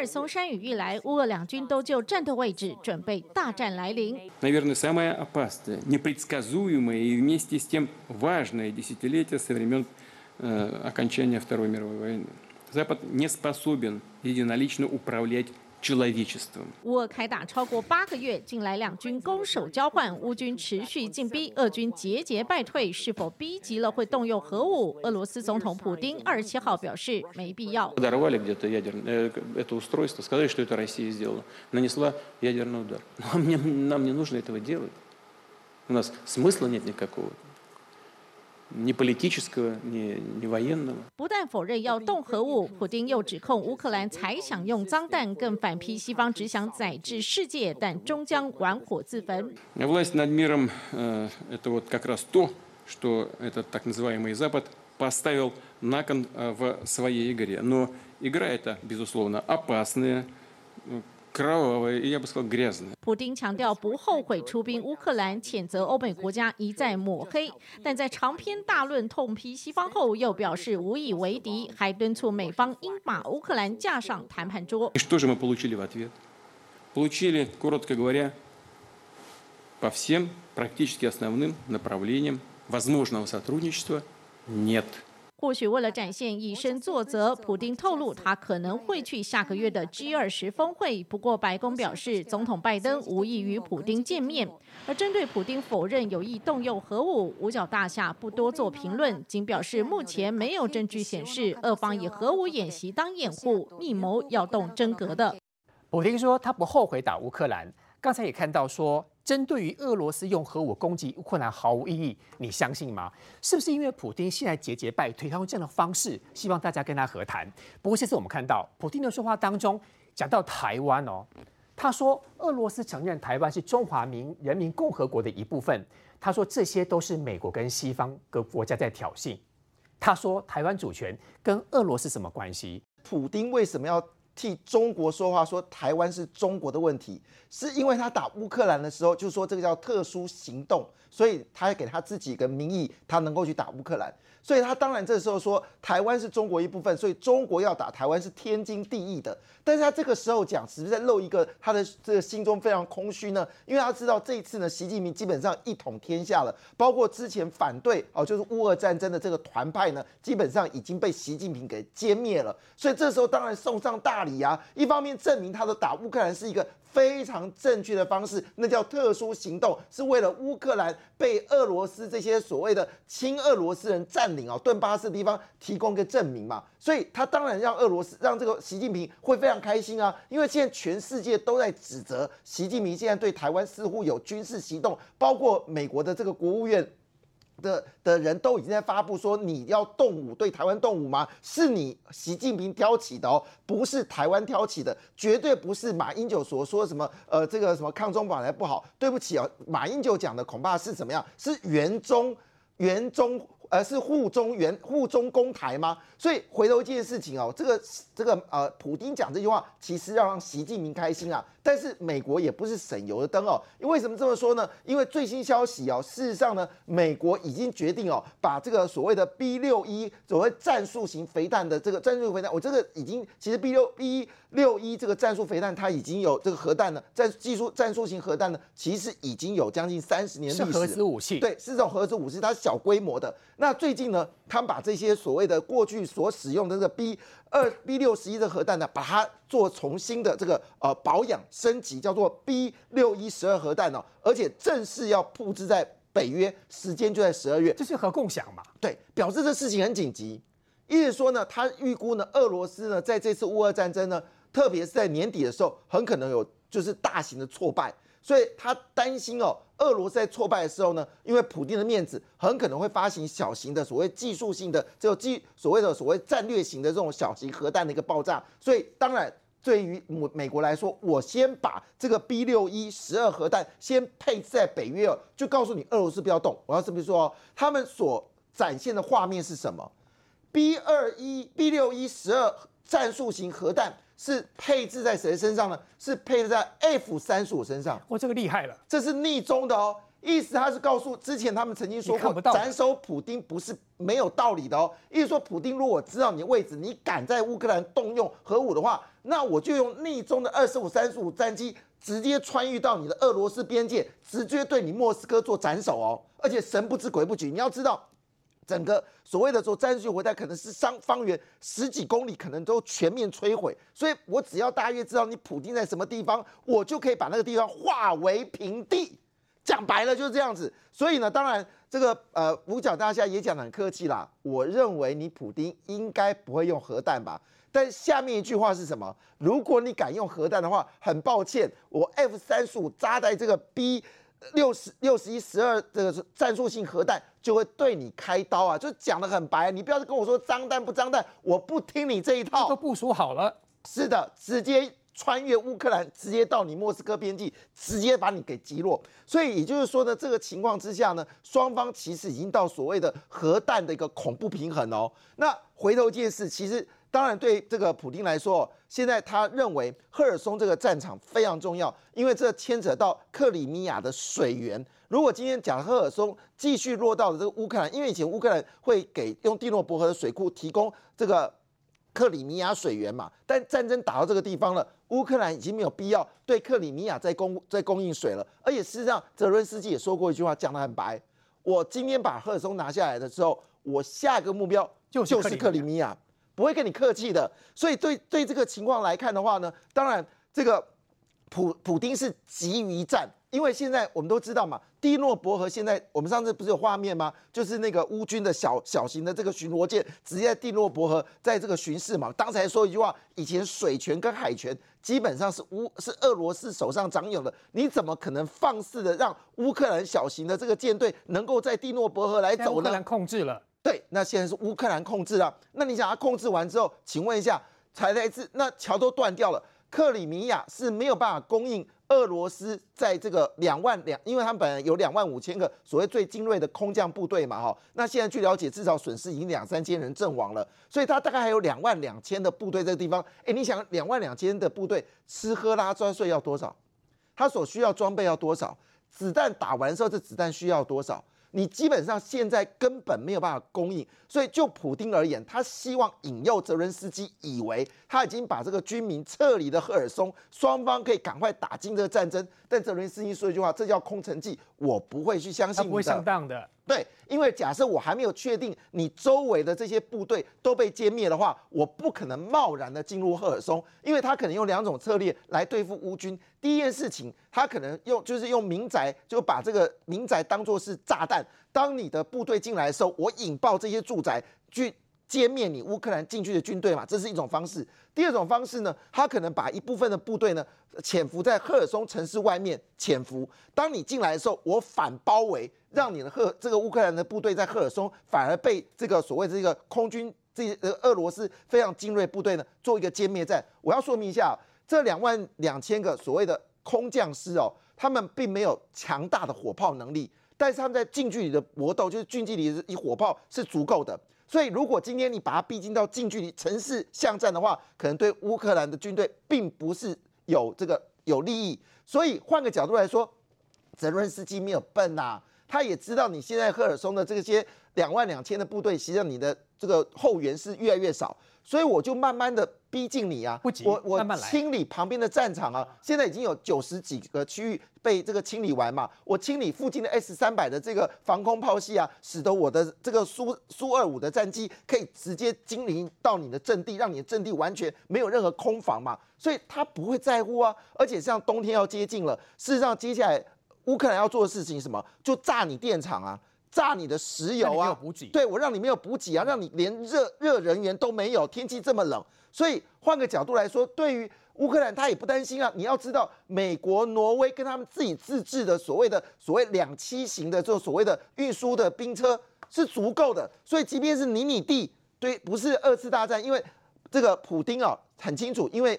尔松山雨欲来，乌俄两军都就战斗位置准备大战来临。Наверное, самое опасное, непредсказуемое и вместе с тем важное десятилетие со времен окончания Второй мировой войны. Запад не способен единолично управлять 乌俄开打超过八个月，近来两军攻守交换，乌军持续进逼，俄军节节败退，是否逼急了会动用核武？俄罗斯总统普京二十七号表示没必要。Подорвали где-то ядерное это устройство, сказали, что это Россия сделала, нанесла ядерный удар. Нам нам не нужно этого делать. У нас смысла нет никакого. 不但否认要动核武，普京又指控乌克兰才想用脏弹，更反批西方只想宰制世界，但终将玩火自焚。Власть над миром это вот как раз то, что этот так называемый Запад поставил на кон в своей игре. Но игра эта безусловно опасная. 普京强调不后悔出兵乌克兰，谴责欧美国家一再抹黑，但在长篇大论痛批西方后，又表示无以为敌，还敦促美方应把乌克兰架上谈判桌。Что же мы получили в ответ? Получили, коротко говоря, по всем практически основным направлениям возможного сотрудничества нет. 或许为了展现以身作则，普京透露他可能会去下个月的 G 二十峰会。不过白宫表示，总统拜登无意与普京见面。而针对普京否认有意动用核武，五角大厦不多做评论，仅表示目前没有证据显示俄方以核武演习当掩护，密谋要动真格的。普京说他不后悔打乌克兰。刚才也看到说。针对于俄罗斯用核武攻击乌克兰毫无意义，你相信吗？是不是因为普京现在节节败退，他用这样的方式希望大家跟他和谈？不过这次我们看到普京的说话当中讲到台湾哦，他说俄罗斯承认台湾是中华民人民共和国的一部分，他说这些都是美国跟西方各国家在挑衅。他说台湾主权跟俄罗斯什么关系？普京为什么要？替中国说话，说台湾是中国的问题，是因为他打乌克兰的时候，就说这个叫特殊行动，所以他给他自己一个名义，他能够去打乌克兰。所以他当然这时候说台湾是中国一部分，所以中国要打台湾是天经地义的。但是他这个时候讲，是不是在漏一个他的这个心中非常空虚呢？因为他知道这一次呢，习近平基本上一统天下了，包括之前反对哦，就是乌俄战争的这个团派呢，基本上已经被习近平给歼灭了。所以这时候当然送上大礼啊，一方面证明他的打乌克兰是一个。非常正确的方式，那叫特殊行动，是为了乌克兰被俄罗斯这些所谓的亲俄罗斯人占领哦，顿巴斯地方提供个证明嘛，所以他当然让俄罗斯让这个习近平会非常开心啊，因为现在全世界都在指责习近平现在对台湾似乎有军事行动，包括美国的这个国务院。的的人都已经在发布说你要动武对台湾动武吗？是你习近平挑起的哦，不是台湾挑起的，绝对不是马英九所说什么呃这个什么抗中保台不好，对不起啊，马英九讲的恐怕是怎么样？是援中援中。而是护中援护中攻台吗？所以回头一件事情哦，这个这个呃，普京讲这句话，其实要让习近平开心啊。但是美国也不是省油的灯哦。因为什么这么说呢？因为最新消息哦，事实上呢，美国已经决定哦，把这个所谓的 B 六一所谓战术型飞弹的这个战术飞弹，我这个已经其实 B 六 B 一六一这个战术飞弹它已经有这个核弹呢，在技术战术型核弹呢，其实已经有将近三十年历史。是核子武器。对，是这种核子武器，它是小规模的。那最近呢，他们把这些所谓的过去所使用的这个 B 二 B 六十一的核弹呢，把它做重新的这个呃保养升级，叫做 B 六一十二核弹哦，而且正式要布置在北约，时间就在十二月。这是核共享嘛？对，表示这事情很紧急。意思说呢，他预估呢，俄罗斯呢在这次乌俄战争呢，特别是在年底的时候，很可能有就是大型的挫败。所以他担心哦，俄罗斯在挫败的时候呢，因为普京的面子，很可能会发行小型的所谓技术性的这个技所谓的所谓战略型的这种小型核弹的一个爆炸。所以当然，对于美美国来说，我先把这个 B 六一十二核弹先配置在北约，就告诉你俄罗斯不要动。我要这么说哦，他们所展现的画面是什么？B 二一 B 六一十二战术型核弹。是配置在谁身上呢？是配置在 F 三十五身上。哇，这个厉害了！这是逆中的哦意思他是告诉之前他们曾经说过斩首普丁不是没有道理的哦。意思说，普丁如果知道你的位置，你敢在乌克兰动用核武的话，那我就用逆中的二十五、三十五战机直接穿越到你的俄罗斯边界，直接对你莫斯科做斩首哦。而且神不知鬼不觉，你要知道。整个所谓的说战术回弹可能是方方圆十几公里，可能都全面摧毁。所以我只要大约知道你普丁在什么地方，我就可以把那个地方化为平地。讲白了就是这样子。所以呢，当然这个呃五角大厦也讲得很客气啦。我认为你普丁应该不会用核弹吧？但下面一句话是什么？如果你敢用核弹的话，很抱歉，我 F 三十五扎在这个 B。六十六十一十二这个战术性核弹就会对你开刀啊！就讲得很白，你不要跟我说脏弹不脏弹，我不听你这一套。都部署好了，是的，直接穿越乌克兰，直接到你莫斯科边境，直接把你给击落。所以也就是说呢，这个情况之下呢，双方其实已经到所谓的核弹的一个恐怖平衡哦。那回头一件事，其实。当然，对这个普京来说，现在他认为赫尔松这个战场非常重要，因为这牵扯到克里米亚的水源。如果今天讲赫尔松继续落到了这个乌克兰，因为以前乌克兰会给用蒂诺伯河的水库提供这个克里米亚水源嘛，但战争打到这个地方了，乌克兰已经没有必要对克里米亚再供再供应水了。而且事实上，泽伦斯基也说过一句话，讲得很白：我今天把赫尔松拿下来的时候，我下一个目标就是克里米亚。不会跟你客气的，所以对对这个情况来看的话呢，当然这个普普丁是急于战，因为现在我们都知道嘛，蒂诺伯河现在我们上次不是有画面吗？就是那个乌军的小小型的这个巡逻舰直接在蒂诺伯河在这个巡视嘛。刚才说一句话，以前水权跟海权基本上是乌是俄罗斯手上掌有的，你怎么可能放肆的让乌克兰小型的这个舰队能够在蒂诺伯河来走呢？乌克兰控制了。对，那现在是乌克兰控制了。那你想他控制完之后，请问一下，才来自那桥都断掉了，克里米亚是没有办法供应俄罗斯在这个两万两，因为他们本来有两万五千个所谓最精锐的空降部队嘛，哈。那现在据了解，至少损失已经两三千人阵亡了，所以他大概还有两万两千的部队这个地方。哎，你想两万两千的部队吃喝拉撒睡要多少？他所需要装备要多少？子弹打完之后，这子弹需要多少？你基本上现在根本没有办法供应，所以就普丁而言，他希望引诱泽伦斯基以为他已经把这个军民撤离的赫尔松，双方可以赶快打进这个战争。但泽伦斯基说一句话，这叫空城计，我不会去相信，不会上当的。对，因为假设我还没有确定你周围的这些部队都被歼灭的话，我不可能贸然的进入赫尔松，因为他可能用两种策略来对付乌军。第一件事情，他可能用就是用民宅，就把这个民宅当做是炸弹，当你的部队进来的时候，我引爆这些住宅去。歼灭你乌克兰进去的军队嘛，这是一种方式。第二种方式呢，他可能把一部分的部队呢潜伏在赫尔松城市外面潜伏。当你进来的时候，我反包围，让你的赫这个乌克兰的部队在赫尔松反而被这个所谓这个空军这呃俄罗斯非常精锐部队呢做一个歼灭战。我要说明一下，这两万两千个所谓的空降师哦，他们并没有强大的火炮能力，但是他们在近距离的搏斗，就是近距离的以火炮是足够的。所以，如果今天你把它逼近到近距离城市巷战的话，可能对乌克兰的军队并不是有这个有利益。所以，换个角度来说，泽伦斯基没有笨呐，他也知道你现在赫尔松的这些两万两千的部队，实际上你的这个后援是越来越少。所以我就慢慢的逼近你啊，不急，我我清理旁边的战场啊，现在已经有九十几个区域被这个清理完嘛，我清理附近的 S 三百的这个防空炮系啊，使得我的这个苏苏二五的战机可以直接精灵到你的阵地，让你的阵地完全没有任何空防嘛，所以他不会在乎啊，而且像冬天要接近了，事实上接下来乌克兰要做的事情是什么？就炸你电厂啊。炸你的石油啊！对我让你没有补给啊，让你连热热人员都没有。天气这么冷，所以换个角度来说，对于乌克兰他也不担心啊。你要知道，美国、挪威跟他们自己自制的所谓的所谓两栖型的这种所谓的运输的兵车是足够的。所以即便是你你地，对，不是二次大战，因为这个普丁啊很清楚，因为。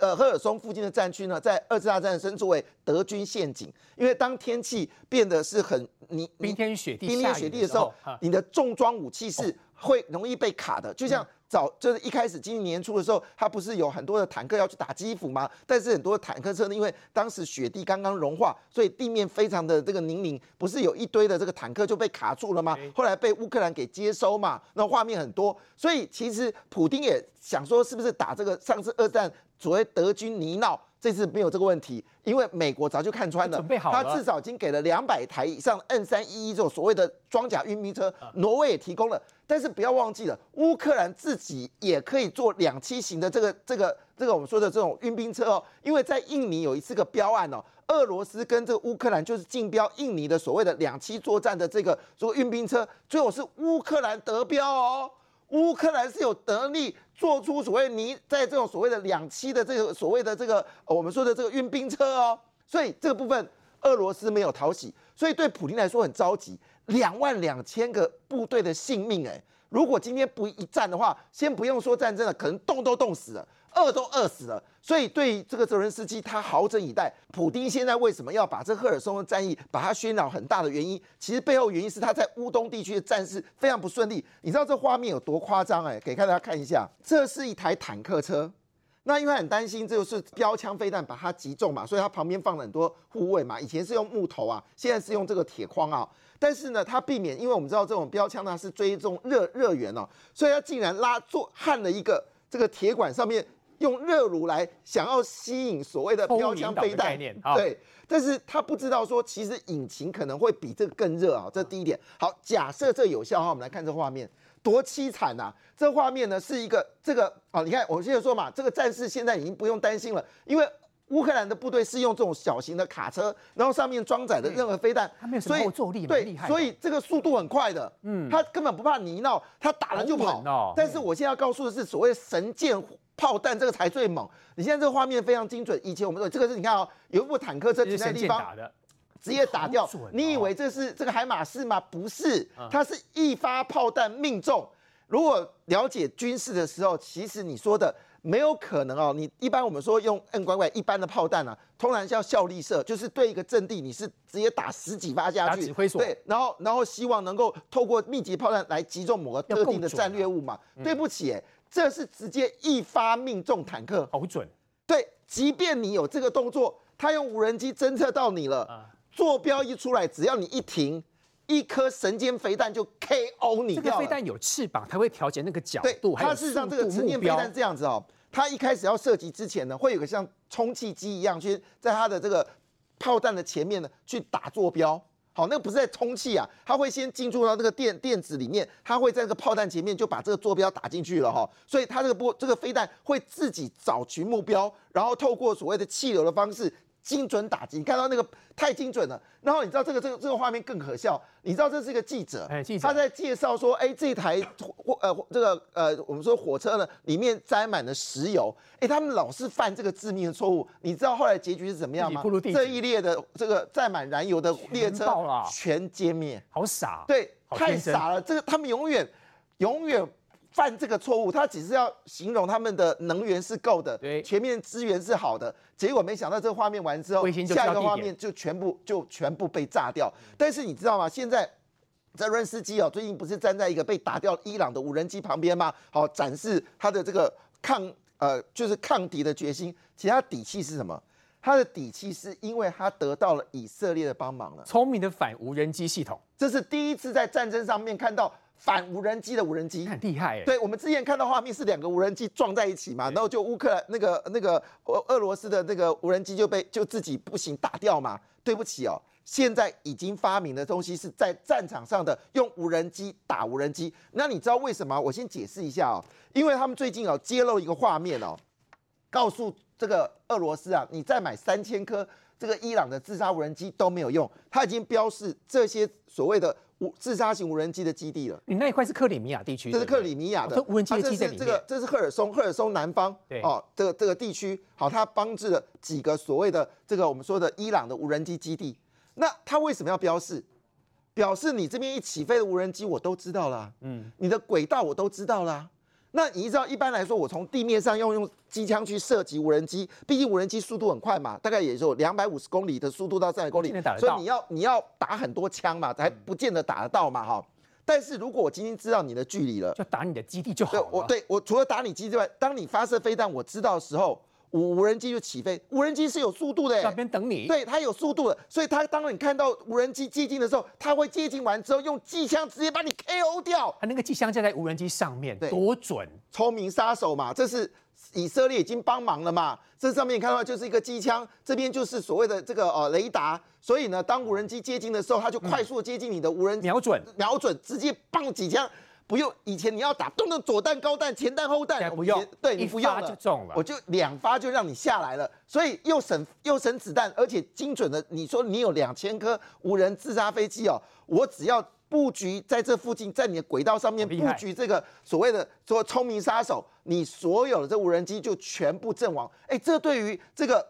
呃，赫尔松附近的战区呢，在二次大战称之为德军陷阱，因为当天气变得是很你冰天雪地、冰天雪地的时候，你的重装武器是会容易被卡的，就像早就是一开始今年年初的时候，他不是有很多的坦克要去打基辅吗？但是很多坦克车呢，因为当时雪地刚刚融化，所以地面非常的这个泥泞，不是有一堆的这个坦克就被卡住了吗？后来被乌克兰给接收嘛，那画面很多，所以其实普丁也想说，是不是打这个上次二战所谓德军泥淖？这次没有这个问题，因为美国早就看穿了，准备好了他至少已经给了两百台以上 N 三一一这种所谓的装甲运兵车，挪威也提供了。但是不要忘记了，乌克兰自己也可以做两栖型的这个这个这个我们说的这种运兵车哦，因为在印尼有一次个标案哦，俄罗斯跟这个乌克兰就是竞标印尼的所谓的两栖作战的这个这个运兵车，最后是乌克兰得标哦。乌克兰是有能力做出所谓你在这种所谓的两栖的这个所谓的这个我们说的这个运兵车哦，所以这个部分俄罗斯没有讨喜，所以对普京来说很着急，两万两千个部队的性命哎，如果今天不一战的话，先不用说战争了，可能冻都冻死了。饿都饿死了，所以对这个泽伦斯基他好整以待。普丁现在为什么要把这赫尔松的战役把它喧扰很大的原因，其实背后原因是他在乌东地区的战事非常不顺利。你知道这画面有多夸张？哎，给大家看一下，这是一台坦克车。那因为很担心这就是标枪飞弹把它击中嘛，所以它旁边放了很多护卫嘛。以前是用木头啊，现在是用这个铁框啊。但是呢，它避免，因为我们知道这种标枪呢是追踪热热源哦，所以它竟然拉做焊了一个这个铁管上面。用热炉来想要吸引所谓的标枪飞弹，对，但是他不知道说其实引擎可能会比这个更热啊，这第一点。好，假设这有效哈，我们来看这画面，多凄惨呐！这画面呢是一个这个啊，你看我现在说嘛，这个战士现在已经不用担心了，因为乌克兰的部队是用这种小型的卡车，然后上面装载的任何飞弹，它没有什么后坐力，对，所以这个速度很快的，嗯，他根本不怕泥闹，他打了就跑。但是我现在要告诉的是，所谓神剑。炮弹这个才最猛！你现在这个画面非常精准。以前我们说这个是你看哦，有一部坦克车停在地方，直接打掉。你以为这是这个海马式吗？不是，它是一发炮弹命中。如果了解军事的时候，其实你说的没有可能哦。你一般我们说用 N 拐拐一般的炮弹啊，通常叫效力射，就是对一个阵地你是直接打十几发下去，对，然后然后希望能够透过密集炮弹来击中某个特定的战略物嘛。对不起，哎。这是直接一发命中坦克，好准。对，即便你有这个动作，他用无人机侦测到你了，坐标一出来，只要你一停，一颗神尖飞弹就 KO 你。这个飞弹有翅膀，它会调节那个角度。它事实上这个神尖飞弹这样子哦，它一开始要射击之前呢，会有个像充气机一样，去在它的这个炮弹的前面呢去打坐标。哦，那个不是在充气啊，它会先进入到这个电电子里面，它会在这个炮弹前面就把这个坐标打进去了哈，所以它这个波这个飞弹会自己找寻目标，然后透过所谓的气流的方式。精准打击，你看到那个太精准了。然后你知道这个这个这个画面更可笑，你知道这是一个记者，哎，记者他在介绍说，哎，这台火呃这个呃我们说火车呢里面载满了石油，哎，他们老是犯这个致命的错误。你知道后来结局是怎么样吗？这一列的这个载满燃油的列车全歼灭，好傻，对，太傻了。这个他们永远永远。犯这个错误，他只是要形容他们的能源是够的，对，全面资源是好的。结果没想到这个画面完之后，下一个画面就全部就全部被炸掉。但是你知道吗？现在泽伦斯基哦，最近不是站在一个被打掉伊朗的无人机旁边吗？好，展示他的这个抗呃就是抗敌的决心。其他底气是什么？他的底气是因为他得到了以色列的帮忙了。聪明的反无人机系统，这是第一次在战争上面看到。反无人机的无人机很厉害，对我们之前看到画面是两个无人机撞在一起嘛，然后就乌克兰那个那个俄俄罗斯的那个无人机就被就自己不行打掉嘛。对不起哦，现在已经发明的东西是在战场上的用无人机打无人机。那你知道为什么？我先解释一下哦，因为他们最近哦揭露一个画面哦，告诉这个俄罗斯啊，你再买三千颗这个伊朗的自杀无人机都没有用，它已经标示这些所谓的。无自杀型无人机的基地了。你那一块是克里米亚地区，这是克里米亚的无人机的基地这个这是赫尔松，赫尔松南方，对哦，这个这个地区，好，它帮助了几个所谓的这个我们说的伊朗的无人机基地。那它为什么要标示？表示你这边一起飞的无人机我都知道了，嗯，你的轨道我都知道了。那你知道，一般来说，我从地面上要用机枪去射击无人机，毕竟无人机速度很快嘛，大概也就两百五十公里的速度到三百公里，所以你要你要打很多枪嘛，才不见得打得到嘛，哈。但是如果我今天知道你的距离了，就打你的基地就好对了。我对我除了打你基地之外，当你发射飞弹，我知道的时候，无无人机就起飞。无人机是有速度的在那，边等你。对，它有速度的，所以它当你看到无人机接近的时候，它会接近完之后用机枪直接把你 KO 掉。它那个机枪架在无人机上面，对多准！聪明杀手嘛，这是以色列已经帮忙了嘛。这上面你看到就是一个机枪，这边就是所谓的这个呃雷达，所以呢，当无人机接近的时候，它就快速接近你的无人瞄准，瞄准，直接棒几枪。不用，以前你要打动动左弹、高弹、前弹、后弹，不用对你不用了就中了我就两发就让你下来了，所以又省又省子弹，而且精准的。你说你有两千颗无人自杀飞机哦，我只要布局在这附近，在你的轨道上面布局这个所谓的说聪明杀手，你所有的这无人机就全部阵亡。哎，这对于这个。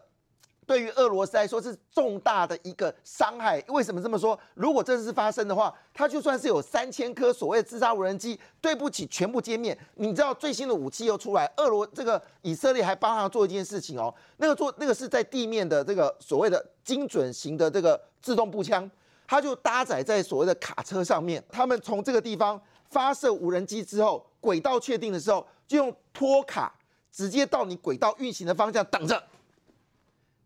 对于俄罗斯来说是重大的一个伤害。为什么这么说？如果这次发生的话，它就算是有三千颗所谓的自杀无人机，对不起，全部歼灭。你知道最新的武器又出来，俄罗这个以色列还帮他做一件事情哦，那个做那个是在地面的这个所谓的精准型的这个自动步枪，它就搭载在所谓的卡车上面。他们从这个地方发射无人机之后，轨道确定的时候，就用拖卡直接到你轨道运行的方向等着。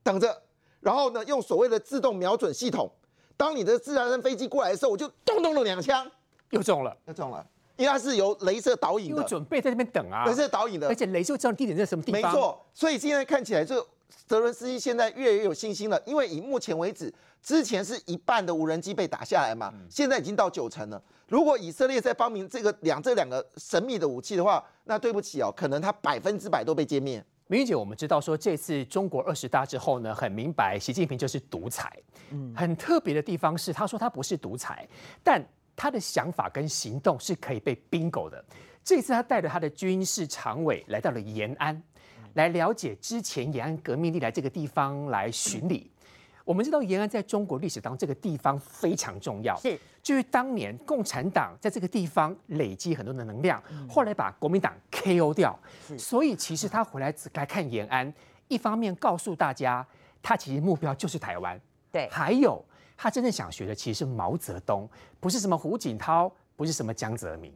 等着，然后呢，用所谓的自动瞄准系统，当你的自然人飞机过来的时候，我就咚咚咚两枪，又中了，又中了，因为它是由镭射导引的，准备在那边等啊，镭射导引的而，且镭射知道地点在什么地方。，没错。所以现在看起来，这泽伦斯基现在越来越有信心了，因为以目前为止，之前是一半的无人机被打下来嘛，现在已经到九成了。如果以色列在发明这个两这两个神秘的武器的话，那对不起哦，可能它百分之百都被歼灭。明玉姐，我们知道说这次中国二十大之后呢，很明白习近平就是独裁。嗯，很特别的地方是，他说他不是独裁，但他的想法跟行动是可以被 bingo 的。这次他带着他的军事常委来到了延安，来了解之前延安革命历来这个地方来巡礼。我们知道延安在中国历史当中这个地方非常重要，是就是当年共产党在这个地方累积很多的能量，后来把国民党 KO 掉，所以其实他回来只来看延安，一方面告诉大家他其实目标就是台湾，对还有他真正想学的其实是毛泽东，不是什么胡锦涛，不是什么江泽民。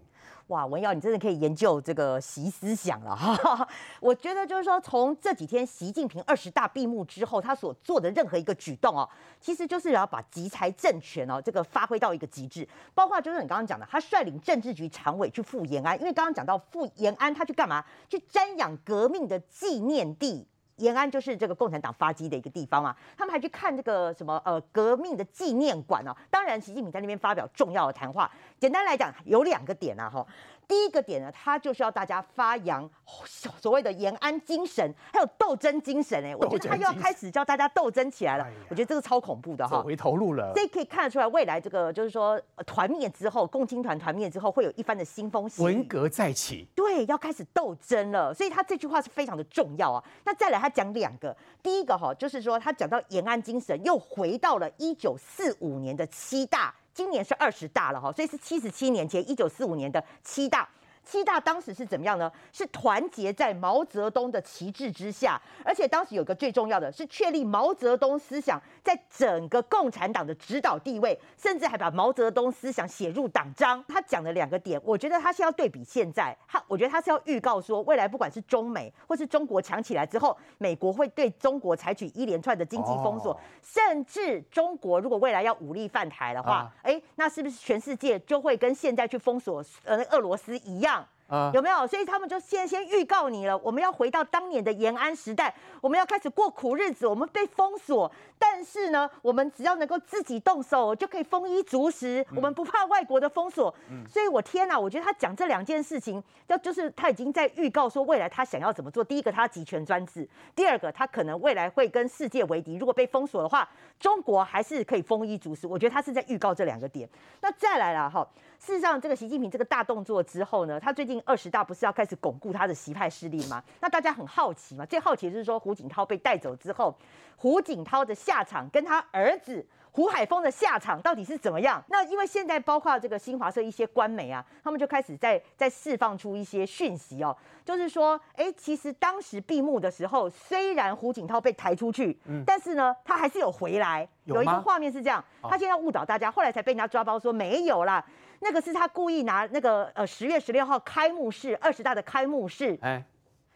哇，文耀，你真的可以研究这个习思想了哈。我觉得就是说，从这几天习近平二十大闭幕之后，他所做的任何一个举动哦，其实就是要把集财政权哦这个发挥到一个极致。包括就是你刚刚讲的，他率领政治局常委去赴延安，因为刚刚讲到赴延安，他去干嘛？去瞻仰革命的纪念地。延安就是这个共产党发迹的一个地方啊，他们还去看这个什么呃革命的纪念馆哦。当然，习近平在那边发表重要的谈话。简单来讲，有两个点啊哈。第一个点呢，他就是要大家发扬 所谓的延安精神，还有斗争精神。哎，我觉得他又要开始叫大家斗争起来了哎。我觉得这个超恐怖的哈。走回头路了。这可以看得出来，未来这个就是说呃团灭之后，共青团团灭之后，会有一番的新风血雨。文革再起，对，要开始斗争了，所以他这句话是非常的重要啊。那再来，他讲两个，第一个哈，就是说他讲到延安精神，又回到了一九四五年的七大，今年是二十大了哈，所以是七十七年前一九四五年的七大。七大当时是怎么样呢？是团结在毛泽东的旗帜之下，而且当时有个最重要的是确立毛泽东思想在整个共产党的指导地位，甚至还把毛泽东思想写入党章。他讲的两个点，我觉得他是要对比现在，他我觉得他是要预告说，未来不管是中美或是中国强起来之后，美国会对中国采取一连串的经济封锁，哦甚至中国如果未来要武力犯台的话啊，哎、那是不是全世界就会跟现在去封锁呃俄罗斯一样？啊有没有？所以他们就先先预告你了，我们要回到当年的延安时代，我们要开始过苦日子，我们被封锁，但是呢，我们只要能够自己动手，就可以丰衣足食，我们不怕外国的封锁。所以我天哪，我觉得他讲这两件事情，要就是他已经在预告说未来他想要怎么做。第一个，他集权专制；第二个，他可能未来会跟世界为敌。如果被封锁的话，中国还是可以丰衣足食。我觉得他是在预告这两个点。那再来了哈，事实上，这个习近平这个大动作之后呢，他最近二十大不是要开始巩固他的习派势力吗？那大家很好奇嘛，最好奇的就是说胡锦涛被带走之后，胡锦涛的下。下场跟他儿子。胡海峰的下场到底是怎么样？那因为现在包括这个新华社一些官媒啊，他们就开始在在释放出一些讯息哦，就是说，哎，其实当时闭幕的时候，虽然胡锦涛被抬出去，嗯，但是呢，他还是有回来。有一个画面是这样，他现在误导大家，后来才被人家抓包说没有啦，那个是他故意拿那个呃十月十六号开幕式二十大的开幕式，哎。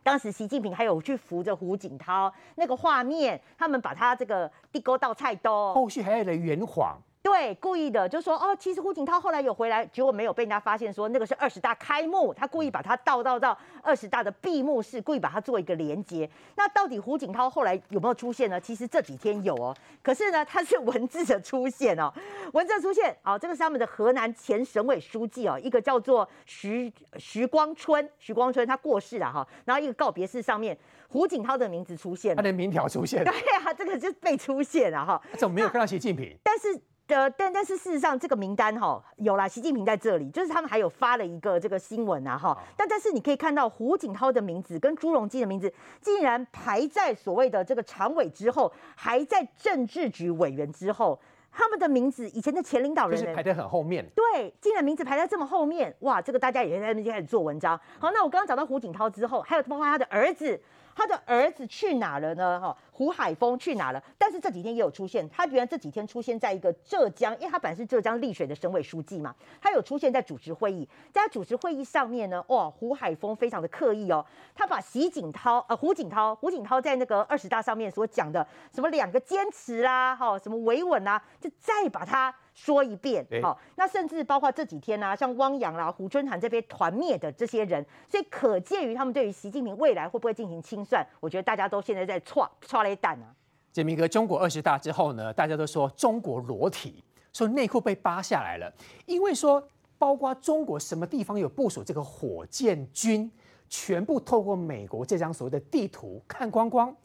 当时习近平还有去扶着胡锦涛那个画面，他们把他这个地沟到菜刀，后续还有人圆谎。对，故意的，就说哦，其实胡锦涛后来有回来，结果没有被人家发现，说那个是二十大开幕，他故意把它倒到到二十大的闭幕式，故意把它做一个连接。那到底胡锦涛后来有没有出现呢？其实这几天有哦，可是呢，他是文字的出现哦，文字出现，哦，这个是他们的河南前省委书记哦，一个叫做徐徐光春，徐光春他过世了哈，然后一个告别式上面胡锦涛的名字出现，他的名条出现，对啊，这个就被出现了哈，怎么没有看到习近平？但是。的，但但是事实上，这个名单哈有啦，习近平在这里，就是他们还有发了一个这个新闻啊哈，但但是你可以看到胡锦涛的名字跟朱镕基的名字竟然排在所谓的这个常委之后，还在政治局委员之后，他们的名字以前的前领导人是排在很后面，对，竟然名字排在这么后面，哇，这个大家也在那边开始做文章。好，那我刚刚找到胡锦涛之后，还有包括他的儿子。他的儿子去哪了呢？哈，胡海峰去哪了？但是这几天也有出现，他原来这几天出现在一个浙江，因为他本来是浙江丽水的省委书记嘛，他有出现在主持会议，在主持会议上面呢，哇，胡海峰非常的刻意哦，他把习锦涛呃胡锦涛胡锦涛在那个二十大上面所讲的什么两个坚持啦，哈，什么维稳啊，就再把它。说一遍，好，那甚至包括这几天呢，像汪洋啦、胡春涵这边团灭的这些人，所以可见于他们对于习近平未来会不会进行清算，我觉得大家都现在在踹踹雷弹啊。杰明哥，中国二十大之后呢，大家都说中国裸体，说内裤被扒下来了，因为说包括中国什么地方有部署这个火箭军，全部透过美国这张所谓的地图看光光。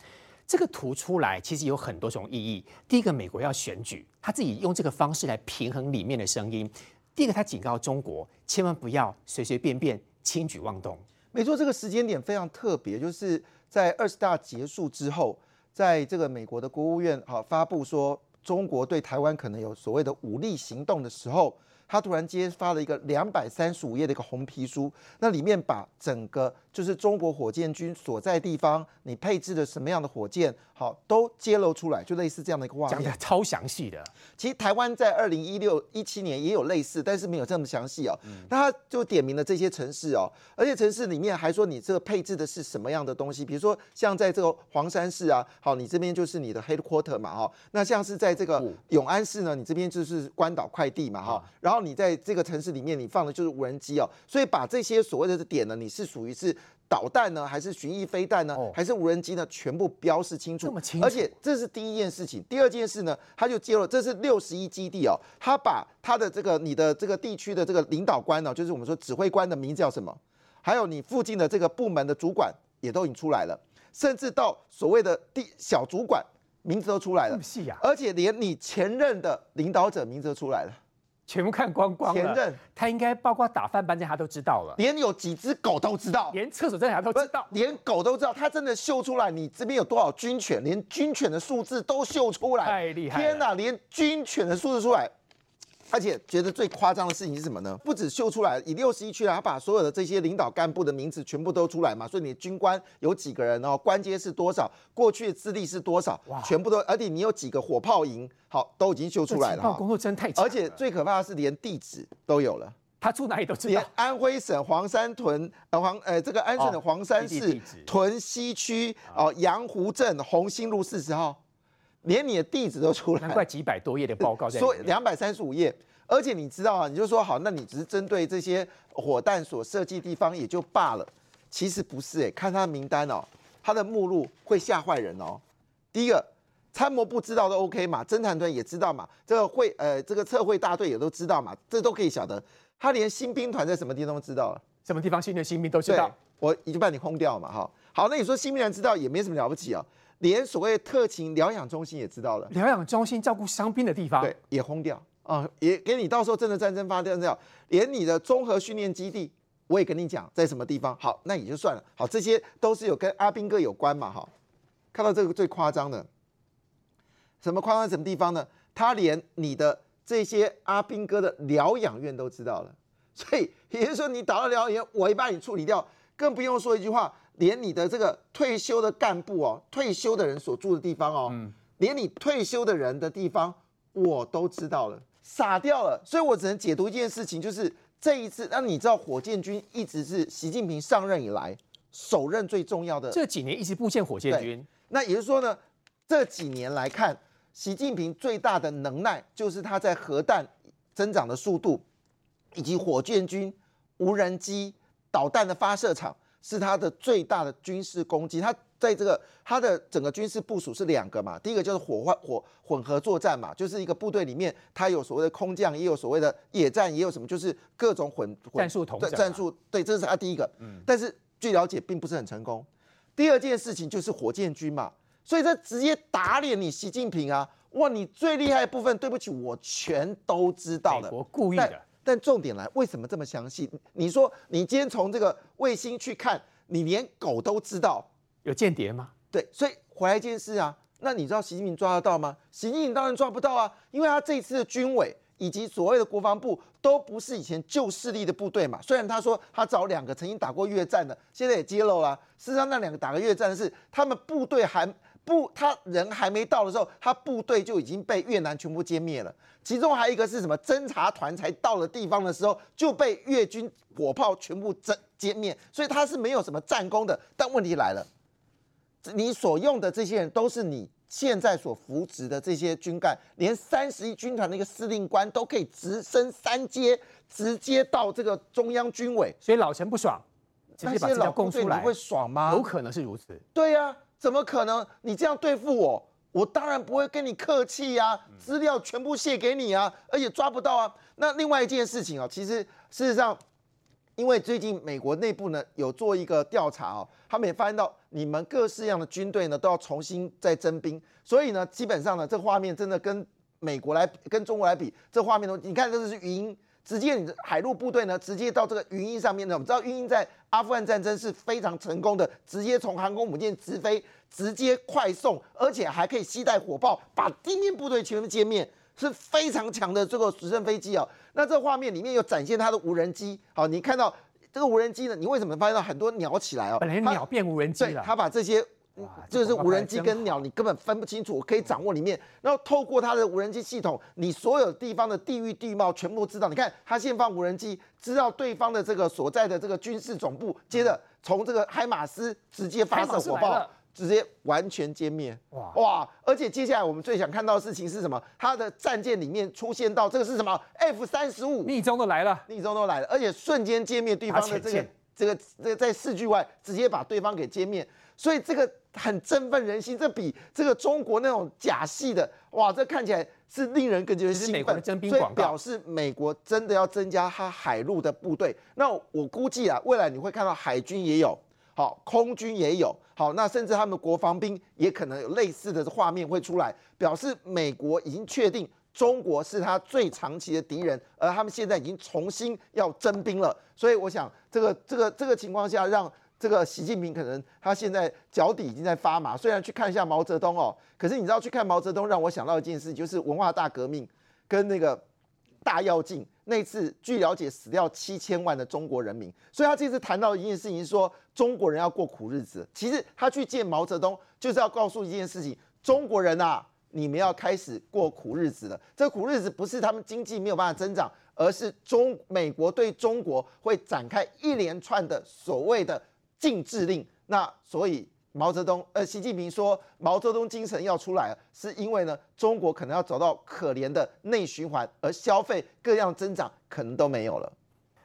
这个图出来其实有很多种意义。第一个，美国要选举，他自己用这个方式来平衡里面的声音。第二个，他警告中国，千万不要随随便便轻举妄动。没错，这个时间点非常特别，就是在二十大结束之后，在这个美国的国务院好发布说中国对台湾可能有所谓的武力行动的时候。他突然间发了一个两百三十五页的一个红皮书，那里面把整个就是中国火箭军所在地方，你配置的什么样的火箭，好都揭露出来，就类似这样的一个画面，讲的超详细的。其实台湾在二零一六一七年也有类似，但是没有这么详细哦。那他就点名了这些城市哦，而且城市里面还说你这个配置的是什么样的东西，比如说像在这个黄山市啊，好，你这边就是你的 headquarter 嘛，哈，那像是在这个永安市呢，你这边就是关岛快递嘛，哈，然后。你在这个城市里面，你放的就是无人机哦，所以把这些所谓的点呢，你是属于是导弹呢，还是巡弋飞弹呢，还是无人机呢？全部标示清楚，这么清楚。而且这是第一件事情，第二件事呢，他就揭露这是六十一基地哦，他把他的这个你的这个地区的这个领导官呢，就是我们说指挥官的名字叫什么，还有你附近的这个部门的主管也都已经出来了，甚至到所谓的地小主管名字都出来了！而且连你前任的领导者名字都出来了。全部看光光了。前任他应该包括打饭班这他都知道了，连有几只狗都知道，连厕所在哪都知道，连狗都知道。他真的秀出来，你这边有多少军犬，连军犬的数字都秀出来，太厉害！天哪，连军犬的数字出来。而且觉得最夸张的事情是什么呢？不止秀出来，以六十一区来，他把所有的这些领导干部的名字全部都出来嘛。所以你军官有几个人哦，官阶是多少，过去的资历是多少，全部都，而且你有几个火炮营，好，都已经秀出来了。工作真太强。而且最可怕的是，连地址都有了，他住哪里都知道。连安徽省黄山屯呃黄呃这个安省的黄山市屯溪区哦阳湖镇红星路四十号。连你的地址都出来，难怪几百多页的报告在。说两百三十五页，而且你知道啊，你就说好，那你只是针对这些火弹所设计地方也就罢了，其实不是哎，看他的名单哦，他的目录会吓坏人哦。第一个，参谋部知道都 OK 嘛，侦探团也知道嘛，这个会呃这个测绘大队也都知道嘛，这都可以晓得。他连新兵团在什么地方都知道了，什么地方训练新兵都知道，我已经把你轰掉嘛哈。好，那你说新兵团知道也没什么了不起啊。连所谓特勤疗养中心也知道了，疗养中心照顾伤兵的地方，对，也轰掉啊，也给你到时候真的战争发生掉，连你的综合训练基地，我也跟你讲在什么地方。好，那也就算了。好，这些都是有跟阿兵哥有关嘛，哈。看到这个最夸张的，什么夸张什么地方呢？他连你的这些阿兵哥的疗养院都知道了，所以也就是说，你打了疗养院，我也把你处理掉，更不用说一句话，连你的这个退休的干部哦，退休的人所住的地方哦，连你退休的人的地方我都知道了，傻掉了。所以我只能解读一件事情，就是这一次，那你知道火箭军一直是习近平上任以来首任最重要的这几年一直布建火箭军，那也就是说呢，这几年来看，习近平最大的能耐就是他在核弹增长的速度，以及火箭军、无人机、导弹的发射场，是它的最大的军事攻击。它在这个它的整个军事部署是两个嘛，第一个就是火化火混合作战嘛，就是一个部队里面，它有所谓的空降，也有所谓的野战，也有什么，就是各种混混战术统整啊对战术，对，这是它第一个。嗯但是据了解，并不是很成功。第二件事情就是火箭军嘛，所以这直接打脸你习近平啊！哇，你最厉害的部分，对不起，我全都知道了。我故意的。但重点来，为什么这么详细？你说你今天从这个卫星去看，你连狗都知道，有间谍吗？对，所以回来一件事啊，那你知道习近平抓得到吗？习近平当然抓不到啊，因为他这一次的军委以及所谓的国防部都不是以前旧势力的部队嘛。虽然他说他找两个曾经打过越战的，现在也揭露了，事实上那两个打过越战的是他们部队还不他人还没到的时候，他部队就已经被越南全部歼灭了。其中还有一个是什么？侦察团才到了地方的时候就被越军火炮全部歼歼灭，所以他是没有什么战功的。但问题来了。你所用的这些人都是你现在所扶植的这些军干，连三十一军团的一个司令官都可以直升三阶，直接到这个中央军委，所以老陈不爽，直接把资料那些老部供出来，你会爽吗？有可能是如此。对呀、怎么可能？你这样对付我，我当然不会跟你客气呀、资料全部卸给你啊，而且抓不到啊。那另外一件事情哦，其实事实上，因为最近美国内部呢有做一个调查哦，他们也发现到你们各式样的军队呢都要重新再征兵，所以呢，基本上呢，这画面真的跟美国来跟中国来比，这画面都你看这是语音。直接你的海陆部队呢，直接到这个云鹰上面呢。我们知道云鹰在阿富汗战争是非常成功的，直接从航空母舰直飞，直接快送，而且还可以携带火炮，把地面部队全部歼灭，是非常强的这个直升飞机哦。那这画面里面有展现它的无人机，好，你看到这个无人机呢，你为什么发现到很多鸟起来哦？本来鸟变无人机，了，他把这些哇就是无人机跟鸟，你根本分不清楚，我可以掌握里面。然后透过它的无人机系统，你所有地方的地域地貌全部知道。你看，它先放无人机，知道对方的这个所在的这个军事总部，接着从这个海马斯直接发射火炮直接完全歼灭。哇哇！而且接下来我们最想看到的事情是什么？它的战舰里面出现到这个是什么？F 三十五逆中都来了，逆中都来了，而且瞬间歼灭对方的这个这个这个在视距外直接把对方给歼灭，所以这个很振奋人心，这比这个中国那种假戏的哇，这看起来是令人更觉得兴奋。是美国的征兵所以广告表示美国真的要增加它海陆的部队。那我估计啊，未来你会看到海军也有，好，空军也有，好，那甚至他们国防兵也可能有类似的画面会出来，表示美国已经确定中国是他最长期的敌人，而他们现在已经重新要征兵了。所以我想，这个这个这个情况下，让这个习近平可能他现在脚底已经在发麻。虽然去看一下毛泽东哦，可是你知道去看毛泽东，让我想到一件事，就是文化大革命跟那个大跃进那次，据了解死掉七千万的中国人民，所以他这次谈到一件事情说中国人要过苦日子。其实他去见毛泽东，就是要告诉一件事情：中国人啊，你们要开始过苦日子了。这苦日子不是他们经济没有办法增长，而是中美国对中国会展开一连串的所谓的禁制令。那所以毛泽东，呃，习近平说毛泽东精神要出来了，是因为呢，中国可能要走到可怜的内循环，而消费各样增长可能都没有了。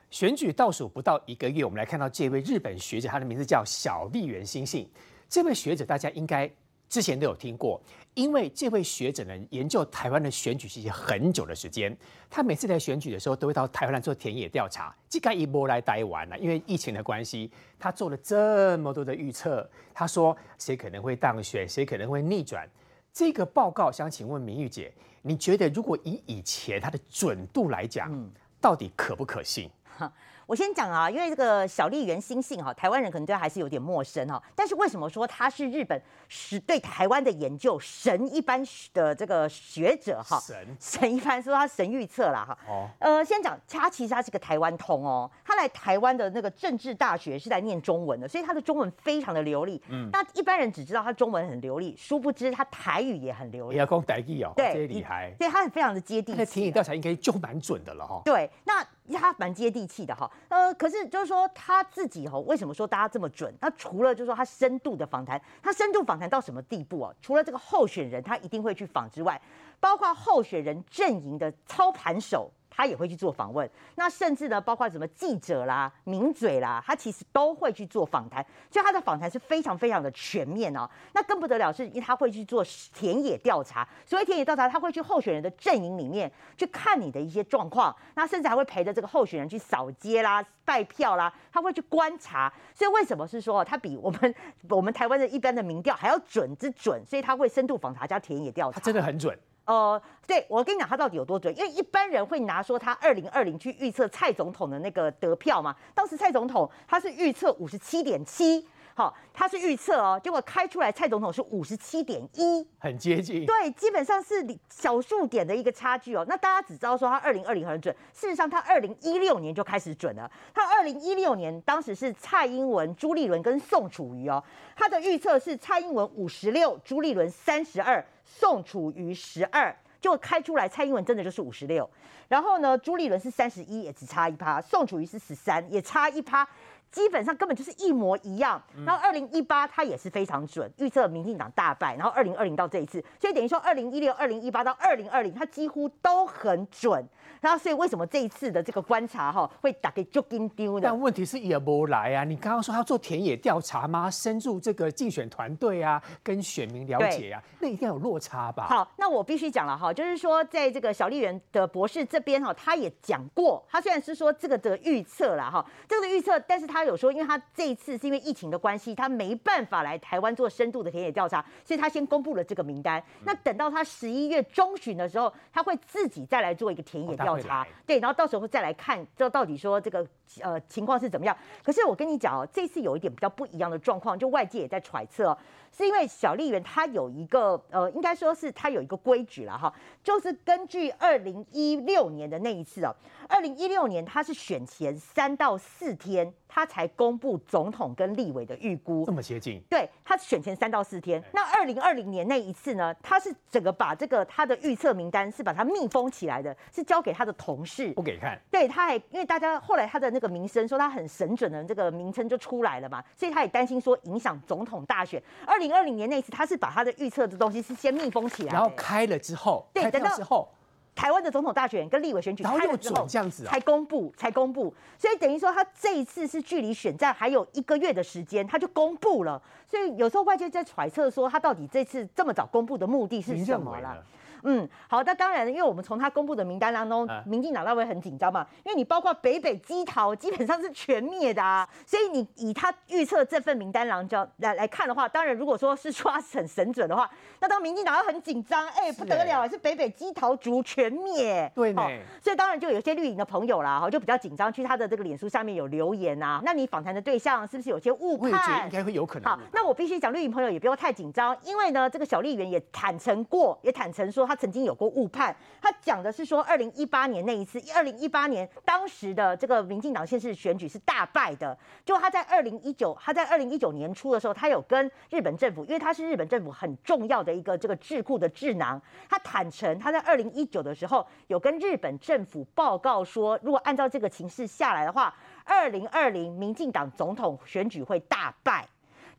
选举倒数不到一个月，我们来看到这位日本学者，他的名字叫小笠原新信。这位学者大家应该之前都有听过，因为这位学者呢研究台湾的选举期很久的时间，他每次在选举的时候都会到台湾来做田野调查。这个一波来待完了，因为疫情的关系，他做了这么多的预测，他说谁可能会当选，谁可能会逆转。这个报告想请问明玉姐，你觉得如果以以前它的准度来讲，到底可不可信？我先讲啊，因为这个小笠原新信哈，台湾人可能对他还是有点陌生哈。但是为什么说他是日本是对台湾的研究神一般的这个学者哈？神 神一般说他神预测啦哈。哦。呃，先讲他其实他是个台湾通哦，他来台湾的那个政治大学是在念中文的，所以他的中文非常的流利。嗯。那一般人只知道他中文很流利，殊不知他台语也很流利。要讲台语哦，对，厉害。对，他非常的接地气。田野调查应该就蛮准的了哈。对，那。他蛮接地气的哈，呃，可是就是说他自己哈，为什么说大家这么准？那除了就是说他深度的访谈，他深度访谈到什么地步啊？除了这个候选人他一定会去访之外，包括候选人阵营的操盘手。他也会去做访问，那甚至呢，包括什么记者啦、名嘴啦，他其实都会去做访谈，所以他的访谈是非常非常的全面哦。那更不得了是，因他会去做田野调查，所谓田野调查，他会去候选人的阵营里面去看你的一些状况，那甚至还会陪着这个候选人去扫街啦、拜票啦，他会去观察。所以为什么是说他比我们 我们台湾的一般的民调还要准之准？所以他会深度访查加田野调查，他真的很准。呃，对我跟你讲，他到底有多准？因为一般人会拿说他二零二零去预测蔡总统的那个得票嘛。当时蔡总统他是预测五十七点七。好，他是预测哦，结果开出来蔡总统是五十七点一，很接近。对，基本上是小数点的一个差距哦。那大家只知道说他二零二零很准，事实上他二零一六年就开始准了。他二零一六年当时是蔡英文、朱立伦跟宋楚瑜哦，他的预测是蔡英文五十六，朱立伦三十二，宋楚瑜十二，就开出来蔡英文真的就是五十六。然后呢，朱立伦是三十一，也只差一趴；宋楚瑜是十三，也差一趴。基本上根本就是一模一样。然后二零一八他也是非常准，预测民进党大败。然后二零二零到这一次，所以等于说二零一六、二零一八到二零二零，他几乎都很准。然后所以为什么这一次的这个观察哈会打给就跟丢呢？但问题是也不来啊！你刚刚说他做田野调查吗？深入这个竞选团队啊，跟选民了解啊，那一定有落差吧？好，那我必须讲了哈，就是说在这个小丽媛的博士这边哈，他也讲过，他虽然是说这个的预测了哈，这个预测，但是他有说，因为他这一次是因为疫情的关系，他没办法来台湾做深度的田野调查，所以他先公布了这个名单。那等到他十一月中旬的时候，他会自己再来做一个田野调。调查对，然后到时候再来看，这到底说这个呃情况是怎么样？可是我跟你讲哦，这次有一点比较不一样的状况，就外界也在揣测，是因为小丽媛她有一个呃，应该说是她有一个规矩了哈，就是根据二零一六年的那一次哦，二零一六年她是选前三到四天。他才公布总统跟立委的预估，这么接近？对他选前三到四天。那二零二零年那一次呢？他是整个把这个他的预测名单是把它密封起来的，是交给他的同事，不给看。对，他还因为大家后来他的那个名声说他很神准的这个名称就出来了嘛，所以他也担心说影响总统大选。二零二零年那一次，他是把他的预测的东西是先密封起来，然后开了之后，对，等到之后。台湾的总统大选跟立委选举开了之后，才公布，才公布，所以等于说他这一次是距离选战还有一个月的时间，他就公布了。所以有时候外界在揣测说，他到底这次这么早公布的目的是什么了？嗯，好，那当然，因为我们从他公布的名单当中，民进党那会很紧张嘛，因为你包括北北基桃基本上是全灭的啊，所以你以他预测这份名单来叫来来看的话，当然如果说是说很神准的话，那当民进党要很紧张，哎，不得了，是北北基桃族全灭，对呢，所以当然就有些绿营的朋友啦，哈，就比较紧张，去他的这个脸书下面有留言啊，那你访谈的对象是不是有些误判？应该会有可能。好，那我必须讲绿营朋友也不要太紧张，因为呢，这个小丽媛也坦诚过，也坦诚说他他曾经有过误判，他讲的是说，二零一八年那一次，二零一八年当时的这个民进党县市选举是大败的。就他在二零一九，他在二零一九年初的时候，他有跟日本政府，因为他是日本政府很重要的一个这个智库的智囊，他坦诚他在二零一九的时候有跟日本政府报告说，如果按照这个情势下来的话，二零二零民进党总统选举会大败。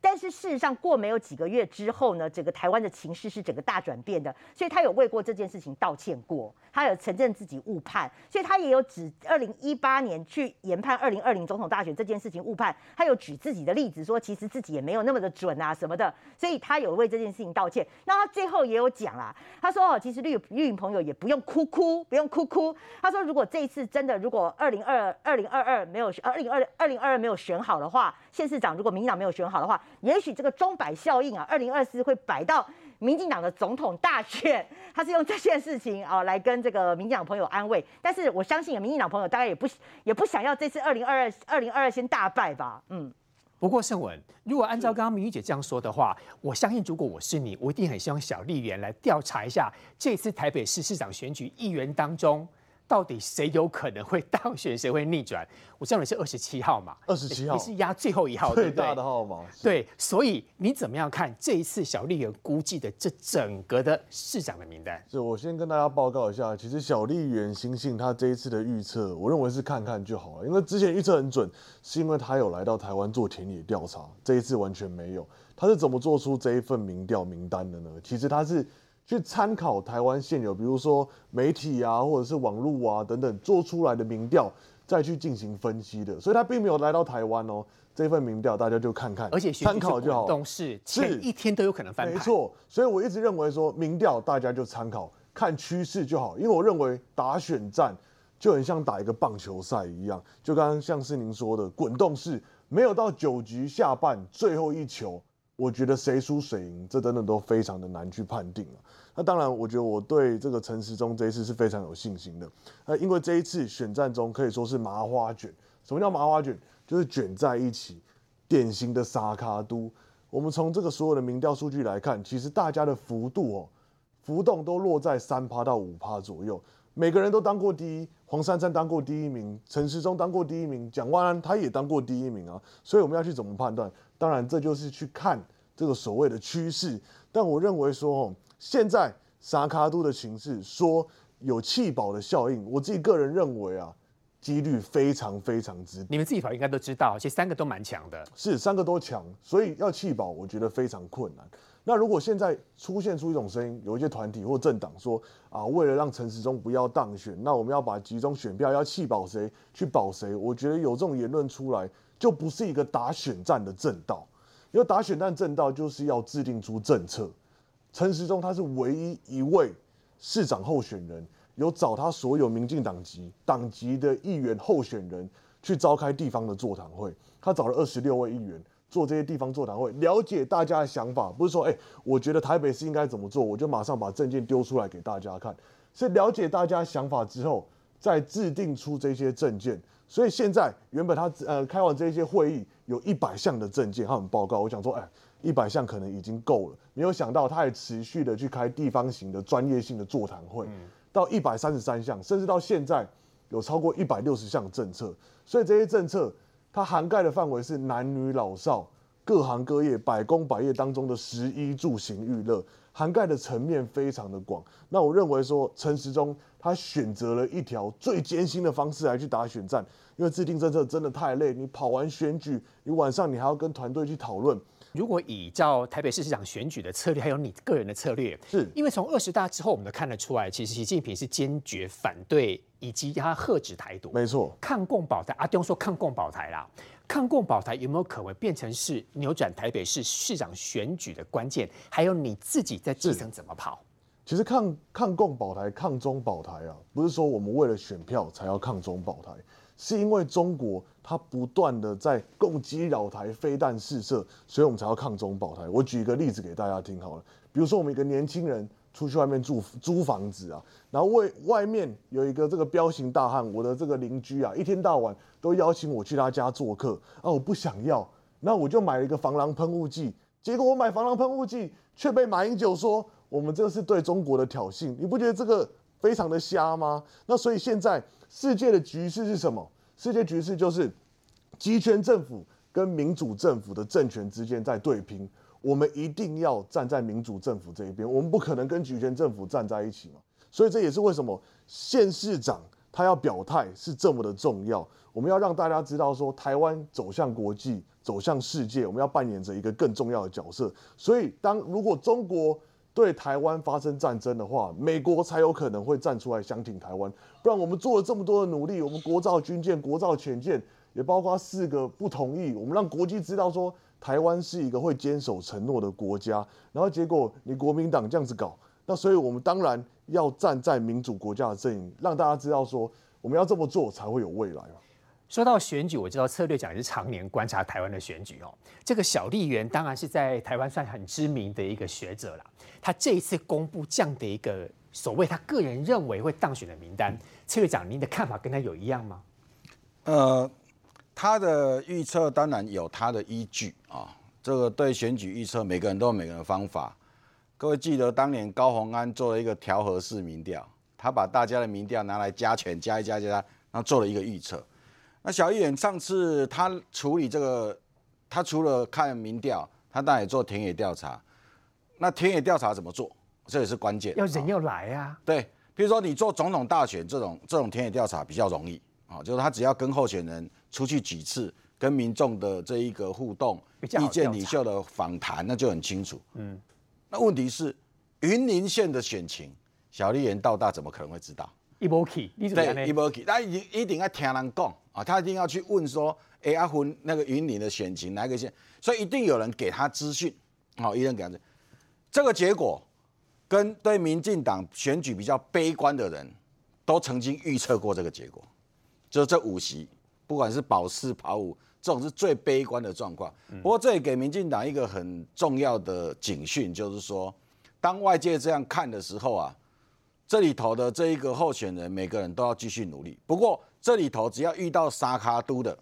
但是事实上，过没有几个月之后呢，整个台湾的情势是整个大转变的，所以他有为过这件事情道歉过，他有承认自己误判，所以他也有指二零一八年去研判二零二零总统大选这件事情误判，他有举自己的例子说，其实自己也没有那么的准啊什么的，所以他有为这件事情道歉。那他最后也有讲啊，他说哦，其实绿绿营朋友也不用哭哭，不用哭哭。他说如果这一次真的，如果二零二二零二二没有二零二二零二二没有选好的话，县市长如果民进党没有选好的话。也许这个钟摆效应啊，二零二四会摆到。民进党的总统大选，他是用这件事情啊来跟这个民进党朋友安慰。但是我相信，民进党朋友大概也不也不想要这次二零二二二零二二先大败吧？嗯。不过盛文，如果按照刚刚明玉姐这样说的话，我相信如果我是你，我一定很希望小丽媛来调查一下这次台北市市长选举议员当中。到底谁有可能会当选，谁会逆转？我知道你是二十七号嘛，二十七号你是压最后一号，最大的号码。对，所以你怎么样看这一次小丽媛估计的这整个的市长的名单？是我先跟大家报告一下，其实小丽媛星星他这一次的预测，我认为是看看就好了，因为之前预测很准，是因为他有来到台湾做田野调查，这一次完全没有。他是怎么做出这一份民调名单的呢？其实他是。去参考台湾现有，比如说媒体啊，或者是网络啊等等做出来的民调，再去进行分析的，所以他并没有来到台湾哦。这份民调大家就看看，而且参考就好。是是，一天都有可能翻没错，所以我一直认为说，民调大家就参考，看趋势就好。因为我认为打选战就很像打一个棒球赛一样，就刚刚像是您说的滚动式，没有到九局下半最后一球。我觉得谁输谁赢，这等等都非常的难去判定了。那当然，我觉得我对这个陈时中这一次是非常有信心的。那因为这一次选战中可以说是麻花卷。什么叫麻花卷？就是卷在一起，典型的沙卡都。我们从这个所有的民调数据来看，其实大家的幅度哦，浮动都落在三趴到五趴左右。每个人都当过第一，黄珊珊当过第一名，陈时中当过第一名，蒋万安他也当过第一名啊。所以我们要去怎么判断？当然，这就是去看这个所谓的趋势。但我认为说，现在沙卡都的形势说有弃保的效应，我自己个人认为啊，几率非常非常之。你们自己跑应该都知道，其实三个都蛮强的。是三个都强，所以要弃保，我觉得非常困难。那如果现在出现出一种声音，有一些团体或政党说啊，为了让陈时中不要当选，那我们要把集中选票要弃保谁去保谁？我觉得有这种言论出来，就不是一个打选战的正道。因为打选战正道就是要制定出政策。陈时中他是唯一一位市长候选人，有找他所有民进党籍党籍的议员候选人去召开地方的座谈会，他找了二十六位议员。做这些地方座谈会，了解大家的想法，不是说，哎，我觉得台北市应该怎么做，我就马上把证件丢出来给大家看，是了解大家想法之后，再制定出这些证件。所以现在原本他呃开完这些会议，有一百项的证件，他很报告，我想说，哎，一百项可能已经够了，没有想到他还持续的去开地方型的专业性的座谈会，到一百三十三项，甚至到现在有超过一百六十项政策，所以这些政策。它涵盖的范围是男女老少各行各业百工百业当中的十一住行娱乐，涵盖的层面非常的广。那我认为说陈时中他选择了一条最艰辛的方式来去打选战，因为制定政策真的太累，你跑完选举，你晚上你还要跟团队去讨论。如果以照台北市市长选举的策略，还有你个人的策略，是因为从二十大之后，我们都看得出来，其实习近平是坚决反对以及他喝止台独，没错，抗共保台。阿东说抗共保台啦，抗共保台有没有可能变成是扭转台北市市长选举的关键？还有你自己在基层怎么跑？其实抗抗共保台、抗中保台啊，不是说我们为了选票才要抗中保台。是因为中国它不断的在攻击扰台飞弹试射，所以我们才要抗中保台。我举一个例子给大家听好了，比如说我们一个年轻人出去外面住租房子啊，然后外外面有一个这个彪形大汉，我的这个邻居啊，一天到晚都邀请我去他家做客啊，我不想要，那我就买了一个防狼喷雾剂，结果我买防狼喷雾剂却被马英九说我们这是对中国的挑衅，你不觉得这个非常的瞎吗？那所以现在。世界的局势是什么？世界局势就是集权政府跟民主政府的政权之间在对拼。我们一定要站在民主政府这一边，我们不可能跟集权政府站在一起嘛。所以这也是为什么县市长他要表态是这么的重要。我们要让大家知道说，台湾走向国际，走向世界，我们要扮演着一个更重要的角色。所以，当如果中国对台湾发生战争的话，美国才有可能会站出来相挺台湾。不然，我们做了这么多的努力，我们国造军舰、国造潜舰，也包括四个不同意，我们让国际知道说台湾是一个会坚守承诺的国家。然后结果你国民党这样子搞，那所以我们当然要站在民主国家的阵营，让大家知道说我们要这么做才会有未来嘛。说到选举，我知道策略讲也是常年观察台湾的选举哦。这个小丽媛当然是在台湾算很知名的一个学者了。他这一次公布这样的一个所谓他个人认为会当选的名单，策略长您的看法跟他有一样吗？呃，他的预测当然有他的依据啊。这个对选举预测，每个人都有每个人的方法。各位记得当年高鸿安做了一个调和式民调，他把大家的民调拿来加权加一加加，然后做了一个预测。那小议员上次他处理这个，他除了看民调，他当然也做田野调查。那田野调查怎么做？这也是关键。要人要来啊。对，比如说你做总统大选这种这种田野调查比较容易啊，就是他只要跟候选人出去几次，跟民众的这一个互动、意见领袖的访谈，那就很清楚。嗯。那问题是云林县的选情，小丽人到大怎么可能会知道？一波起，对，一波起，他一一定要听人讲啊，他一定要去问说，哎，阿昏那个云林的选情哪个县？所以一定有人给他资讯，好，一人给他。这个结果跟对民进党选举比较悲观的人都曾经预测过这个结果，就是这五席，不管是保四跑五，这种是最悲观的状况。不过这也给民进党一个很重要的警讯，就是说，当外界这样看的时候啊。这里头的这一个候选人，每个人都要继续努力。不过这里头只要遇到沙卡都的，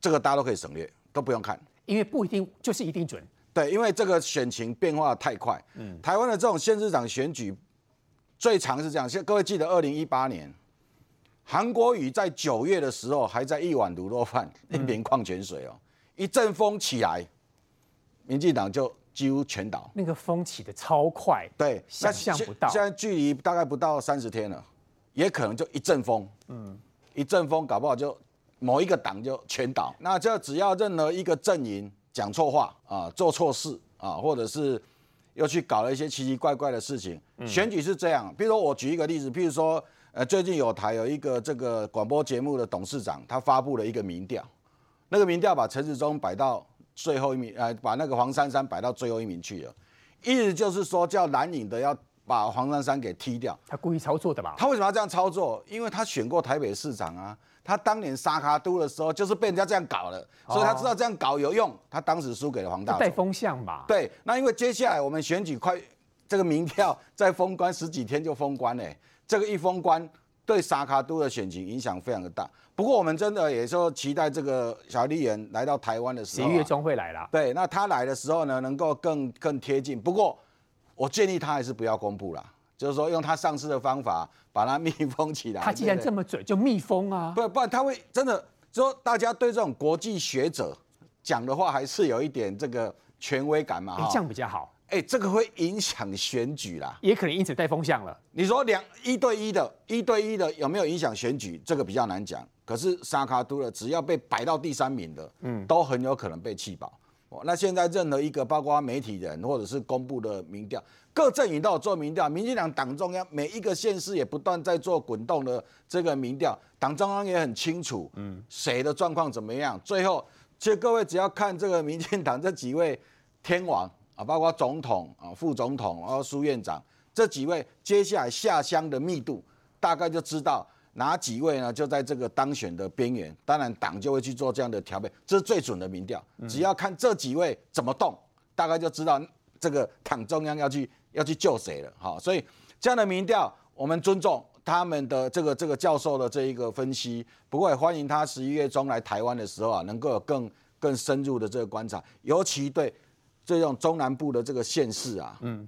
这个大家都可以省略，都不用看，因为不一定就是一定准。对，因为这个选情变化太快。嗯，台湾的这种县市长选举最长是这样，现各位记得二零一八年，韩国瑜在九月的时候还在一碗卤肉饭一瓶矿泉水哦，一阵风起来，民进党就。几乎全倒，那个风起的超快，对，想象不到。现在距离大概不到三十天了，也可能就一阵风，嗯，一阵风搞不好就某一个党就全倒。那这只要任何一个阵营讲错话啊，做错事啊，或者是又去搞了一些奇奇怪怪的事情，选举是这样。比如说我举一个例子，譬如说，呃，最近有台有一个这个广播节目的董事长，他发布了一个民调，那个民调把陈时中摆到。最后一名，呃，把那个黄珊珊摆到最后一名去了，意思就是说叫蓝营的要把黄珊珊给踢掉。他故意操作的吧？他为什么要这样操作？因为他选过台北市长啊，他当年沙卡都的时候就是被人家这样搞了，所以他知道这样搞有用。他当时输给了黄大。带风向吧？对，那因为接下来我们选举快，这个民调在封关十几天就封关嘞，这个一封关。对沙卡都的选情影响非常的大，不过我们真的也说期待这个小丽人来到台湾的时候，十一月中会来了。对，那他来的时候呢，能够更更贴近。不过我建议他还是不要公布了，就是说用他上市的方法把它 密封起来。他既然这么准，就密封啊。不不然他会真的说大家对这种国际学者讲的话还是有一点这个权威感嘛，这样比较好。哎，这个会影响选举啦，也可能因此带风向了。你说两一对一的，一对一的有没有影响选举？这个比较难讲。可是沙卡都的，只要被摆到第三名的，嗯，都很有可能被弃保。那现在任何一个，包括媒体人或者是公布的民调，各阵营都有做民调，民进党党中央每一个县市也不断在做滚动的这个民调，党中央也很清楚，嗯，谁的状况怎么样。最后，其实各位只要看这个民进党这几位天王。啊，包括总统啊、副总统，然后苏院长这几位，接下来下乡的密度，大概就知道哪几位呢？就在这个当选的边缘。当然，党就会去做这样的调配，这是最准的民调。只要看这几位怎么动，大概就知道这个党中央要去要去救谁了。好，所以这样的民调，我们尊重他们的这个这个教授的这一个分析。不过也欢迎他十一月中来台湾的时候啊，能够有更更深入的这个观察，尤其对。这种中南部的这个县市啊，嗯，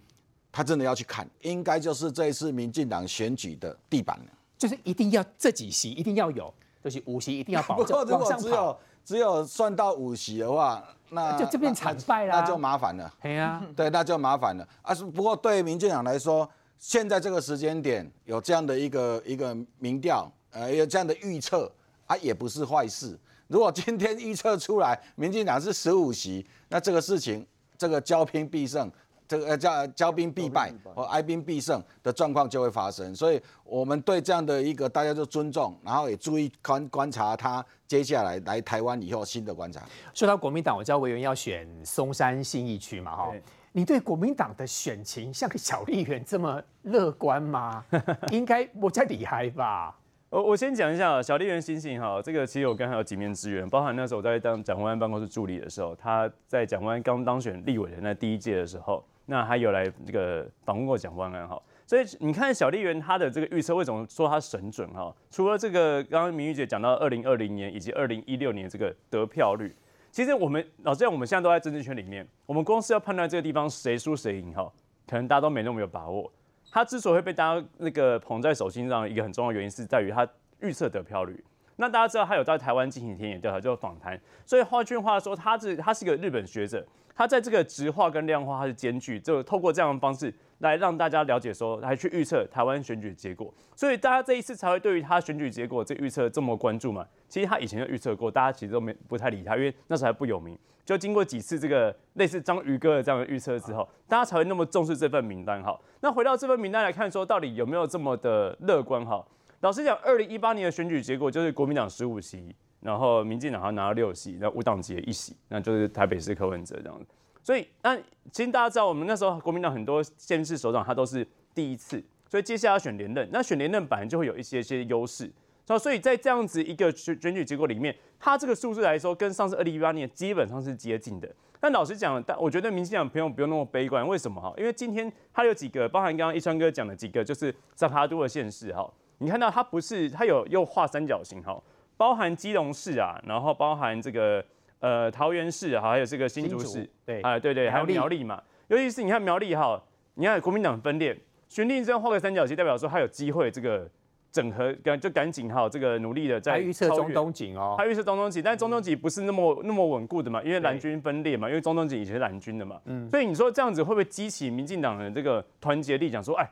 他真的要去看，应该就是这一次民进党选举的地板了，就是一定要这几席一定要有，就是五席 一定要保证。不过如果只有只有算到五席的话，那就这边惨败了，那就麻烦了。对啊，对，那就麻烦了。啊，是不过对民进党来说，现在这个时间点有这样的一个一个民调，呃，有这样的预测啊，也不是坏事。如果今天预测出来民进党是十五席，那这个事情。这个骄兵必胜，这个叫骄兵必败或哀兵必胜的状况就会发生，所以我们对这样的一个大家就尊重，然后也注意观观察他接下来来台湾以后新的观察。说到国民党，我知道委员要选松山信义区嘛，哈，你对国民党的选情像个小丽媛这么乐观吗？应该我在厉害吧？我我先讲一下小丽媛星星哈，这个其实我刚才有几面之缘，包含那时候我在当蒋万安办公室助理的时候，他在蒋万安刚当选立委的那第一届的时候，那还有来这个访问过蒋万安哈。所以你看小丽媛她的这个预测为什么说她神准哈？除了这个刚刚明玉姐讲到二零二零年以及二零一六年这个得票率，其实我们老实讲，我们现在都在政治圈里面，我们公司要判断这个地方谁输谁赢哈，可能大家都没那么有把握。他之所以会被大家那个捧在手心上，一个很重要的原因是在于他预测得票率。那大家知道他有在台湾进行田野调查，就是访谈。所以换句话说，他是他是一个日本学者，他在这个直化跟量化他是兼具，就透过这样的方式来让大家了解说，来去预测台湾选举结果。所以大家这一次才会对于他选举结果这预测这么关注嘛？其实他以前就预测过，大家其实都没不太理他，因为那时候还不有名。就经过几次这个类似章鱼哥的这样的预测之后，大家才会那么重视这份名单哈。那回到这份名单来看，说到底有没有这么的乐观哈？老实讲，二零一八年的选举结果就是国民党十五席，然后民进党还拿了六席，那无党籍一席，那就是台北市柯文哲这样子。所以，那其实大家知道，我们那时候国民党很多县市首长他都是第一次，所以接下来要选连任，那选连任本来就会有一些些优势。那所以在这样子一个选选举结果里面，它这个数字来说，跟上次二零一八年基本上是接近的。但老实讲，但我觉得民进党朋友不用那么悲观，为什么哈？因为今天它有几个，包含刚刚一川哥讲的几个，就是萨卡都的县市哈。你看到它不是，它有又画三角形哈，包含基隆市啊，然后包含这个呃桃园市啊，还有这个新竹市，对，啊对对，还有苗栗嘛。尤其是你看苗栗哈，你看国民党分裂，选定这样画个三角形，代表说他有机会这个整合，赶就赶紧哈，这个努力的在预测中东锦哦，他预测中东锦，但中东锦不是那么那么稳固的嘛，因为蓝军分裂嘛，因为中东锦以前是蓝军的嘛，嗯，所以你说这样子会不会激起民进党的这个团结力，讲说哎？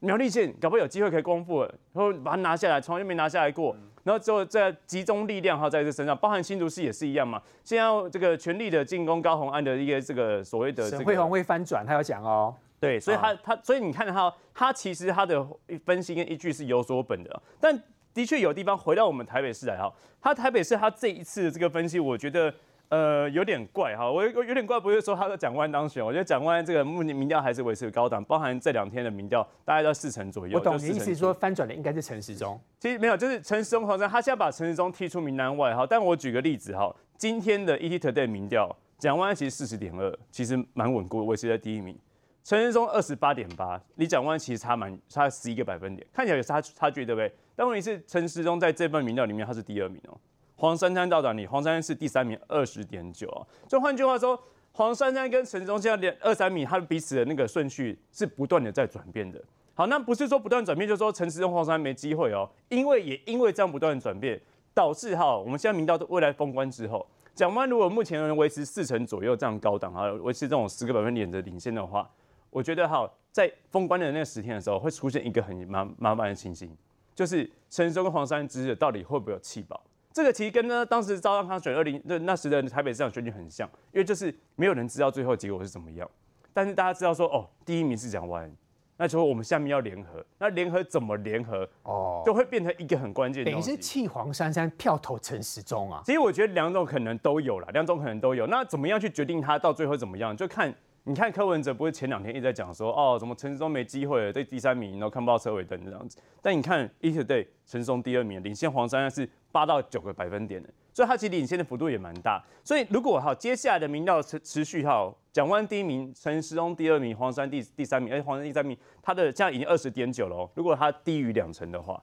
苗栗县搞不好有机会可以光复，然后把它拿下来，从来就没拿下来过。然后之后再集中力量哈在这身上，包含新竹市也是一样嘛。现在这个全力的进攻高红安的一个这个所谓的沈惠宏会翻转，他要讲哦。对，所以他他所以你看他他其实他的分析跟依据是有所本的，但的确有地方回到我们台北市来哈，他台北市他这一次的这个分析，我觉得。呃，有点怪哈，我我有点怪，不是说他的蒋万当选，我觉得蒋万这个目民调还是维持高档，包含这两天的民调大概在四成左右。我懂你意思，说翻转的应该是陈时中。其实没有，就是陈时中好像他现在把陈时中踢出名单外哈。但我举个例子哈，今天的 ETtoday 民调，蒋万其实四十点二，其实蛮稳固，维持在第一名。陈时中二十八点八，离蒋万其实差蛮差十一个百分点，看起来有差差距对不对？但问题是陈时中在这份民调里面他是第二名哦。黄珊珊到达你，黄珊珊是第三名，二十点九啊。就换句话说，黄珊珊跟陈时中现在连二三名，他们彼此的那个顺序是不断的在转变的。好，那不是说不断转变，就是说陈时中、黄珊没机会哦。因为也因为这样不断的转变，导致哈，我们现在明到未来封关之后，蒋万如果目前能维持四成左右这样高档啊，维持这种十个百分点的领先的话，我觉得哈，在封关的那十天的时候，会出现一个很麻麻烦的情形，就是陈时中跟黄珊珊之间到底会不会有气保？这个其实跟呢当时赵康选二零那那时的台北市长选举很像，因为就是没有人知道最后结果是怎么样，但是大家知道说哦，第一名是蒋万，那就我们下面要联合，那联合怎么联合哦，就会变成一个很关键的。等于是弃黄珊珊票投陈时中啊。其实我觉得两种可能都有了，两种可能都有。那怎么样去决定他到最后怎么样，就看。你看柯文哲不是前两天一直在讲说哦，怎么陈时中没机会了，对第三名，然后看不到车尾灯这样子。但你看 ETtoday 陈时中第二名，领先黄珊珊是八到九个百分点的，所以它其实领先的幅度也蛮大。所以如果哈接下来的民调持持续哈，蒋万第一名，陈时中第二名，黄珊第第三名，而且黄珊第三名他的现在已经二十点九了哦。如果他低于两成的话，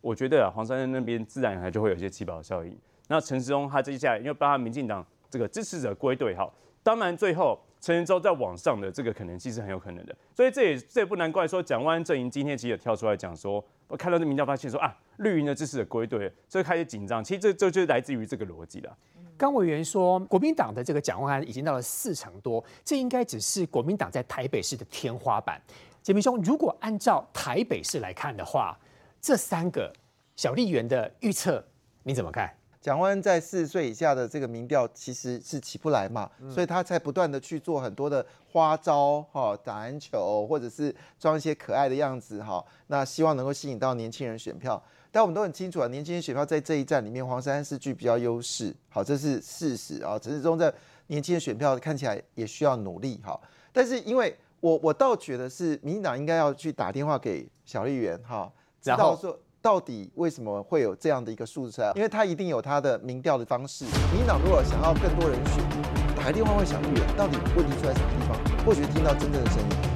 我觉得啊黄珊珊那边自然还就会有一些起保效应。那陈时中他接下来因为帮他民进党这个支持者归队哈，当然最后。陈时中在网上的这个可能性是很有可能的，所以这也这也不难怪说蒋万安阵营今天其实也跳出来讲说，我看到这民调发现说啊，绿营的支持者归队，所以开始紧张。其实这这就是来自于这个逻辑了。刚委员说，国民党的这个蒋万安已经到了四成多，这应该只是国民党在台北市的天花板。杰明兄，如果按照台北市来看的话，这三个小丽媛的预测你怎么看？蒋万安在四十岁以下的这个民调其实是起不来嘛，所以他才不断的去做很多的花招哈，打篮球或者是装一些可爱的样子哈，那希望能够吸引到年轻人选票。但我们都很清楚啊，年轻人选票在这一站里面，黄珊珊是具比较优势，好，这是事实啊。陈志忠在年轻人选票看起来也需要努力哈，但是因为我我倒觉得是民进党应该要去打电话给小丽媛哈，知道说。到底为什么会有这样的一个数字出来？因为他一定有他的民调的方式。民党如果想要更多人选，打个电话问小议员，到底问题出在什么地方？或许听到真正的声音。